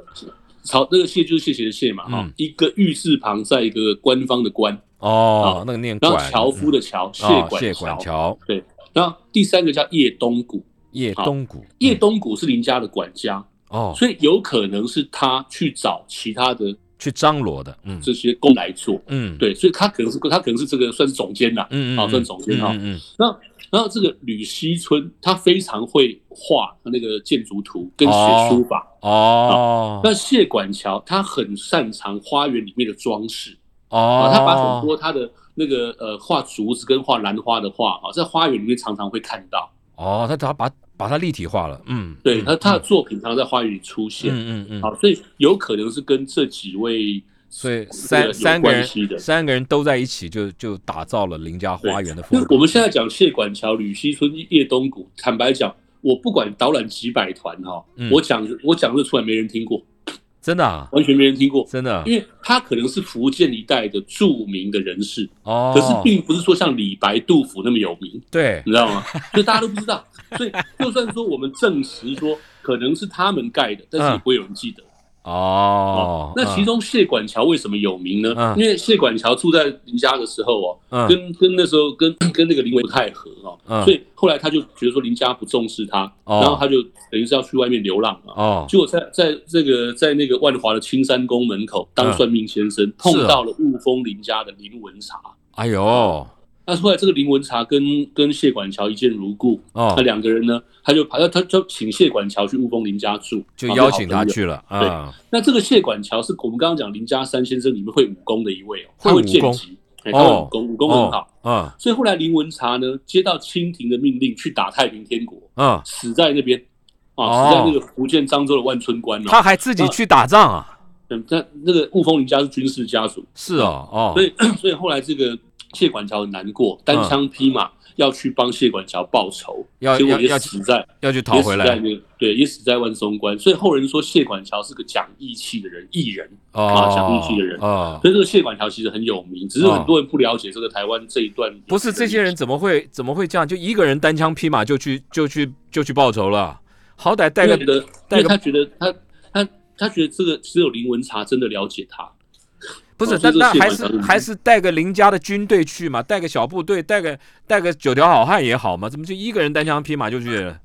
朝那个谢就是谢谢的谢嘛，哈、嗯一个玉字旁，在一个官方的官，哦，那个念然后管，樵夫的樵，谢哦管谢管桥，对，然后第三个叫叶东谷，叶东谷，叶东谷是林家的管家，哦，所以有可能是他去找其他的去张罗的，嗯这些工来做，嗯，对，所以他可能是他可能是这个算是总监啦，嗯，嗯好嗯，算总监哈。嗯嗯然后然后这个吕西村他非常会画那个建筑图跟写书法，嗯哦那谢管桥他很擅长花园里面的装饰。哦啊，，他把很多他的那个呃画竹子跟画兰花的画啊，在花园里面常常会看到。哦，他他把把它立体化了，嗯，对，嗯他他的作品常常在花园里出现。嗯嗯嗯，好，所以有可能是跟这几位所以三三个人。三个人都在一起就，就打造了林家花园的风格。我们现在讲谢管桥、吕西村、叶东谷，坦白讲，我不管导览几百团哈，嗯我讲我讲这出来没人听过，真的啊，完全没人听过。真的因为他可能是福建一带的著名的人士，哦，可是并不是说像李白、杜甫那么有名。对你知道吗？所以大家都不知道。所以就算说我们证实说可能是他们盖的，但是也不会有人记得。哦，那其中谢管桥为什么有名呢？嗯。因为谢管桥住在林家的时候哦，嗯。跟跟那时候跟跟那个林维不太合哦，嗯。所以后来他就觉得说林家不重视他，哦。然后他就等于是要去外面流浪嘛。哦。结果在在这个在那个万华的青山宫门口当算命先生，碰到了雾峰林家的林文茶。哎呦那后来这个林文茶跟跟谢管桥一见如故，哦那，两个人呢，他就他他就请谢管桥去雾峰林家住，就邀请他去了啊，那这个谢管桥是我们刚刚讲林家三先生里面会武功的一位哦，他会会武功剑击，哎他会武功，武功很好。嗯所以后来林文茶呢接到清廷的命令去打太平天国，嗯，死在那边哦啊，死在那个福建漳州的万春关哦。他还自己去打仗啊，嗯，那那个雾峰林家是军事家族，是哦哦，所以 所以后来这个谢管桥很难过，单枪匹马要去帮谢管桥报仇，要结果也死在要去讨回来对，也死在万松关。所以后人说谢管桥是个讲义气的人，义人。哦，啊讲义气的人哦，所以这个谢管桥其实很有名，只是很多人不了解这个台湾这一段。不是这些人怎么会怎么会这样？就一个人单枪匹马就去就去就去报仇了，好歹带个带个为他觉得他他他觉得这个只有林文茶真的了解他。不是，哦这个但那还是是还是带个林家的军队去嘛，带个小部队，带个带个九条好汉也好嘛，怎么就一个人单枪匹马就去了？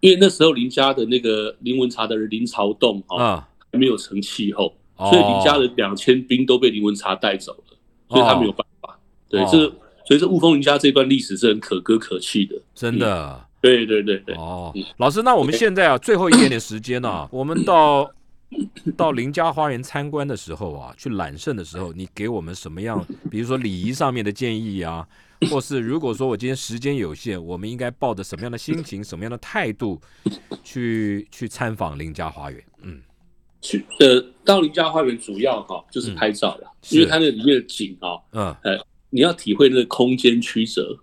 因为那时候林家的那个林文茶的人林朝栋哈、啊，还没有成气候，哦所以林家的两千兵都被林文茶带走了，所以他没有办法。对，哦这个所以这雾峰林家这段历史是很可歌可泣的。真的。对对对对，哦嗯，老师，那我们现在啊，最后一点点时间呢、我们到到林家花园参观的时候啊，去揽胜的时候，你给我们什么样，比如说礼仪上面的建议啊，或是如果说我今天时间有限，我们应该抱着什么样的心情、什么样的态度去去参访林家花园？嗯，去呃到林家花园主要哈、就是拍照啦，是因为它那里面的景啊、嗯，你要体会那个空间曲折，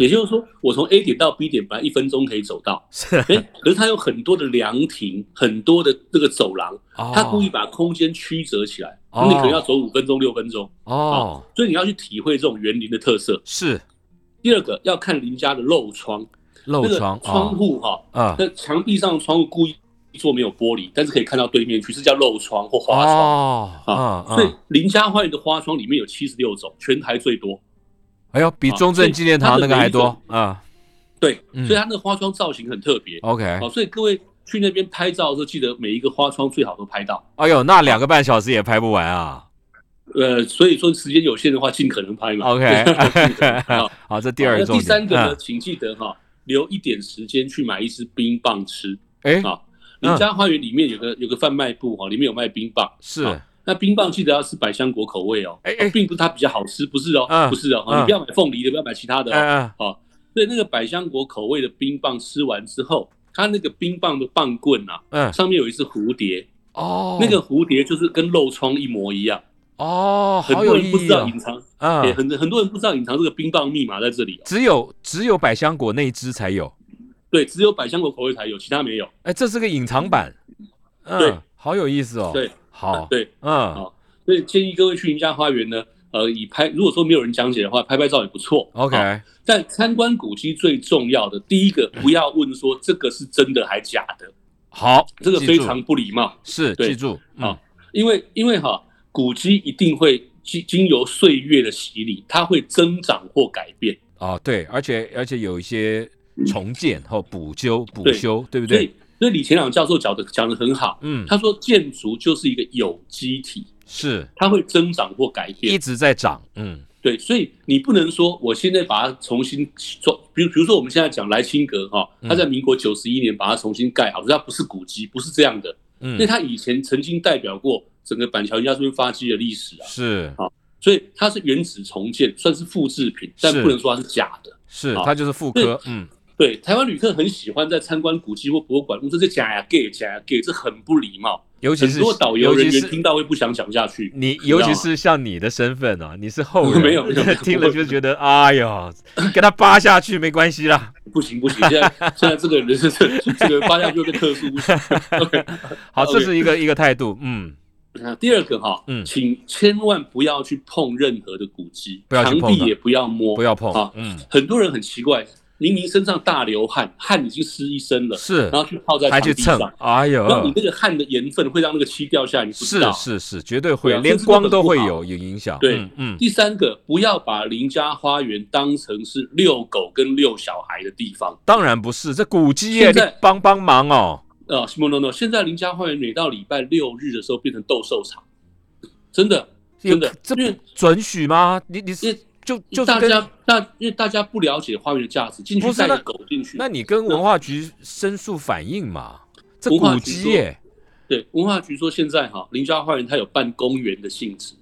也就是说，我从 A 点到 B 点，本来一分钟可以走到，是，哎，可是它有很多的凉亭，很多的这个走廊，哦。它故意把空间曲折起来，哦。你可能要走五分钟、六分钟，哦，所以你要去体会这种园林的特色。是。第二个要看邻家的漏窗，那个漏窗窗哦户哈，啊那墙壁上的窗户故意做没有玻璃，但是可以看到对面去，是叫漏窗或花窗。哦。啊啊，所以啊林家花园的花窗里面有七十六种，全台最多。哎呦，比啊中正纪念堂那个还多啊。对，嗯所以它那个花窗造型很特别。OK，好，所以各位去那边拍照的时候，记得每一个花窗最好都拍到。哎呦，那两个半小时也拍不完啊。呃，所以说时间有限的话，尽可能拍嘛。OK 好 好，这第二个。第三个呢，嗯请记得哈，留一点时间去买一支冰棒吃哎，啊。林家花园里面有个有个贩卖部哈，里面有卖冰棒。是啊那冰棒记得要吃百香果口味哦，哎哎。并不是它比较好吃，不是哦，嗯不是哦，嗯你不要买凤梨的，不要买其他的哦。嗯嗯，所以那个百香果口味的冰棒吃完之后，它那个冰棒的棒棍啊，嗯，上面有一只蝴蝶，哦，那个蝴蝶就是跟漏窗一模一样，哦，很多人不知道隐藏，啊。对，，很很多人不知道隐藏这个冰棒密码在这里哦。只有只有百香果那一只才有，对，只有百香果口味才有，其他没有。哎，这是个隐藏版，对嗯，好有意思哦，对，好，对，嗯好所以建议各位去林家花园呢，呃，以拍如果说没有人讲解的话，拍拍照也不错。，OK，但参观古迹最重要的第一个，不要问说这个是真的还假的，好，这个非常不礼貌。是记住，啊，因为因为哈，古迹一定会经经由岁月的洗礼，它会增长或改变。啊，对，而且而且有一些重建或补修补修，对不对？所以，李前朗教授讲的讲的很好，嗯，他说建筑就是一个有机体，是它会增长或改变一。直在涨，嗯，对，所以你不能说我现在把它重新做，比如比如说我们现在讲莱清阁哈，嗯它在民国九十一年把它重新盖好，它不是古迹，不是这样的，嗯因为嗯，它以前曾经代表过整个板桥人家这边发迹的历史啊，是啊所以它是原址重建，算是复制品，但不能说它是假的。是，好它就是复刻，嗯，对，台湾旅客很喜欢在参观古迹或博物馆，这是假呀 gay 假呀 gay，这很不礼貌。尤其是多导游人员听到会不想讲下去。你，尤其是像你的身份啊，你是后人，没有没有 听了就觉得，哎呀，跟他扒下去没关系啦。不行不行，现在现在这个人是这个扒下就被特殊好这是一个一个态度，嗯，那第二个哈，嗯。请千万不要去碰任何的古迹，不要也不要摸，不要碰啊，嗯，很多人很奇怪，明明身上大流汗，汗已经湿一身了，是然后去泡在还去蹭场地上，，哎呦，然后你那个汗的盐分会让那个漆掉下来，你不知是道。是是，绝对会，连光都会有有影响。对嗯嗯，第三个，不要把邻家花园当成是遛狗跟遛小孩的地方。当然不是，这古迹耶，你现在帮帮忙哦。呃，no no no，现在邻家花园每到礼拜六日的时候变成斗兽场，真的真的，这准许吗？你你是为就就大家大因为大家不了解花园的价值，进去带着狗进去，那你跟文化局申诉反映嘛？这文化古迹耶，对文化局说现在哈林家花园它有办公园的性质，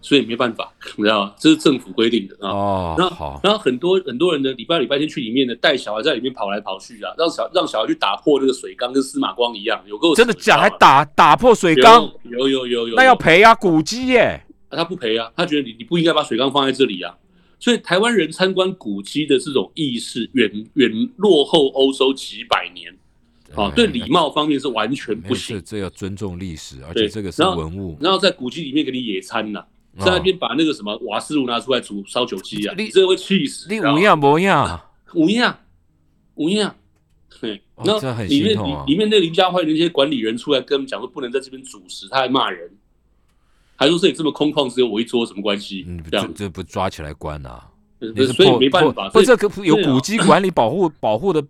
所以没办法，你知道吗？这是政府规定的啊。哦，那好后，，然后很多很多人呢，礼拜礼拜天去里面呢，带小孩在里面跑来跑去啊，让小让小孩去打破那个水缸，跟司马光一样，有够真的假？还打打破水缸，有有有有，那要赔啊！古迹耶，啊他不赔啊，他觉得你你不应该把水缸放在这里啊。所以台湾人参观古迹的这种意识远远落后欧洲几百年，啊，对礼貌方面是完全不行。这要尊重历史，而且这个是文物。然后在古迹里面给你野餐呐、哦在那边把那个什么瓦斯炉拿出来煮烧酒鸡啊，你你这个会气死。你五样不样？无样，无样。对，然后哦这很里面里里面那林家花园那些管理员出来跟我们讲说不能在这边煮食，他还骂人，还说这里这么空旷，只有我一桌，什么关系？嗯，这样，这这不抓起来关啊？呃你是所以没办法，破不，这个有古迹管理保护 保护的，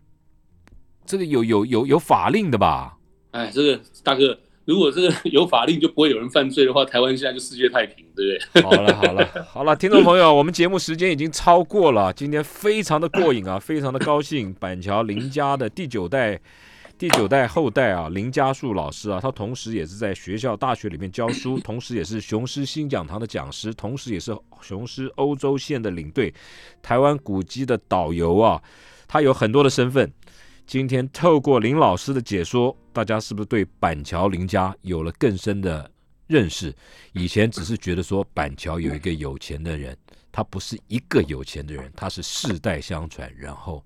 这个有有有有法令的吧？哎，这个大哥，如果这个 有法令就不会有人犯罪的话，台湾现在就世界太平，对不对？好了好了好了，听众朋友，我们节目时间已经超过了，今天非常的过瘾啊，非常的高兴。板桥林家的第九代。第九代后代啊，林家树老师啊，他同时也是在学校、大学里面教书，同时也是雄狮新讲堂的讲师，同时也是雄狮欧洲线的领队，台湾古迹的导游啊，他有很多的身份。今天透过林老师的解说，大家是不是对板桥林家有了更深的认识？以前只是觉得说板桥有一个有钱的人，他不是一个有钱的人，他是世代相传，然后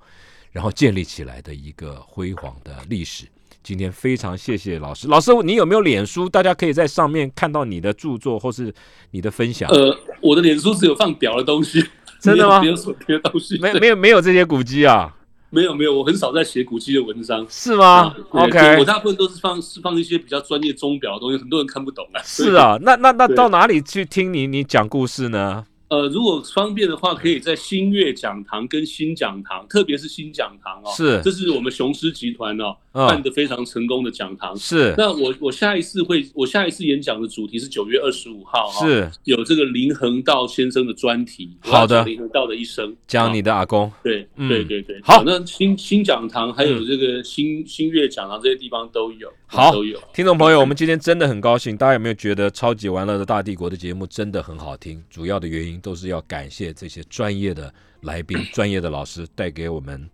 然后建立起来的一个辉煌的历史。今天非常谢谢老师，老师你有没有脸书？大家可以在上面看到你的著作或是你的分享。呃，我的脸书只有放表的东西，真的吗没有没有什么别的东西，没没有没有这些古迹啊？没有没有，我很少在写古迹的文章。是吗？OK，我大部分都是放是放一些比较专业钟表的东西，很多人看不懂啊。是，啊，那那那到哪里去听你你讲故事呢？呃，如果方便的话，可以在新月讲堂跟新讲堂，特别是新讲堂哦，是这是我们雄狮集团哦、嗯办的非常成功的讲堂。是那我我下一次会，我下一次演讲的主题是九月二十五号哈、是有这个林恒道先生的专题，好的林恒道的一生，讲你的阿公。对嗯对对对，好那新新讲堂还有这个新新月讲堂这些地方都有，好都有。听众朋友，我们今天真的很高兴，大家有没有觉得《超级玩乐的大帝国》的节目真的很好听？主要的原因都是要感谢这些专业的来宾、专业的老师带给我们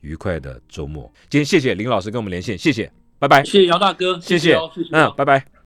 愉快的周末。今天谢谢林老师跟我们连线，谢谢，拜拜，谢谢姚大哥，谢谢嗯，拜拜。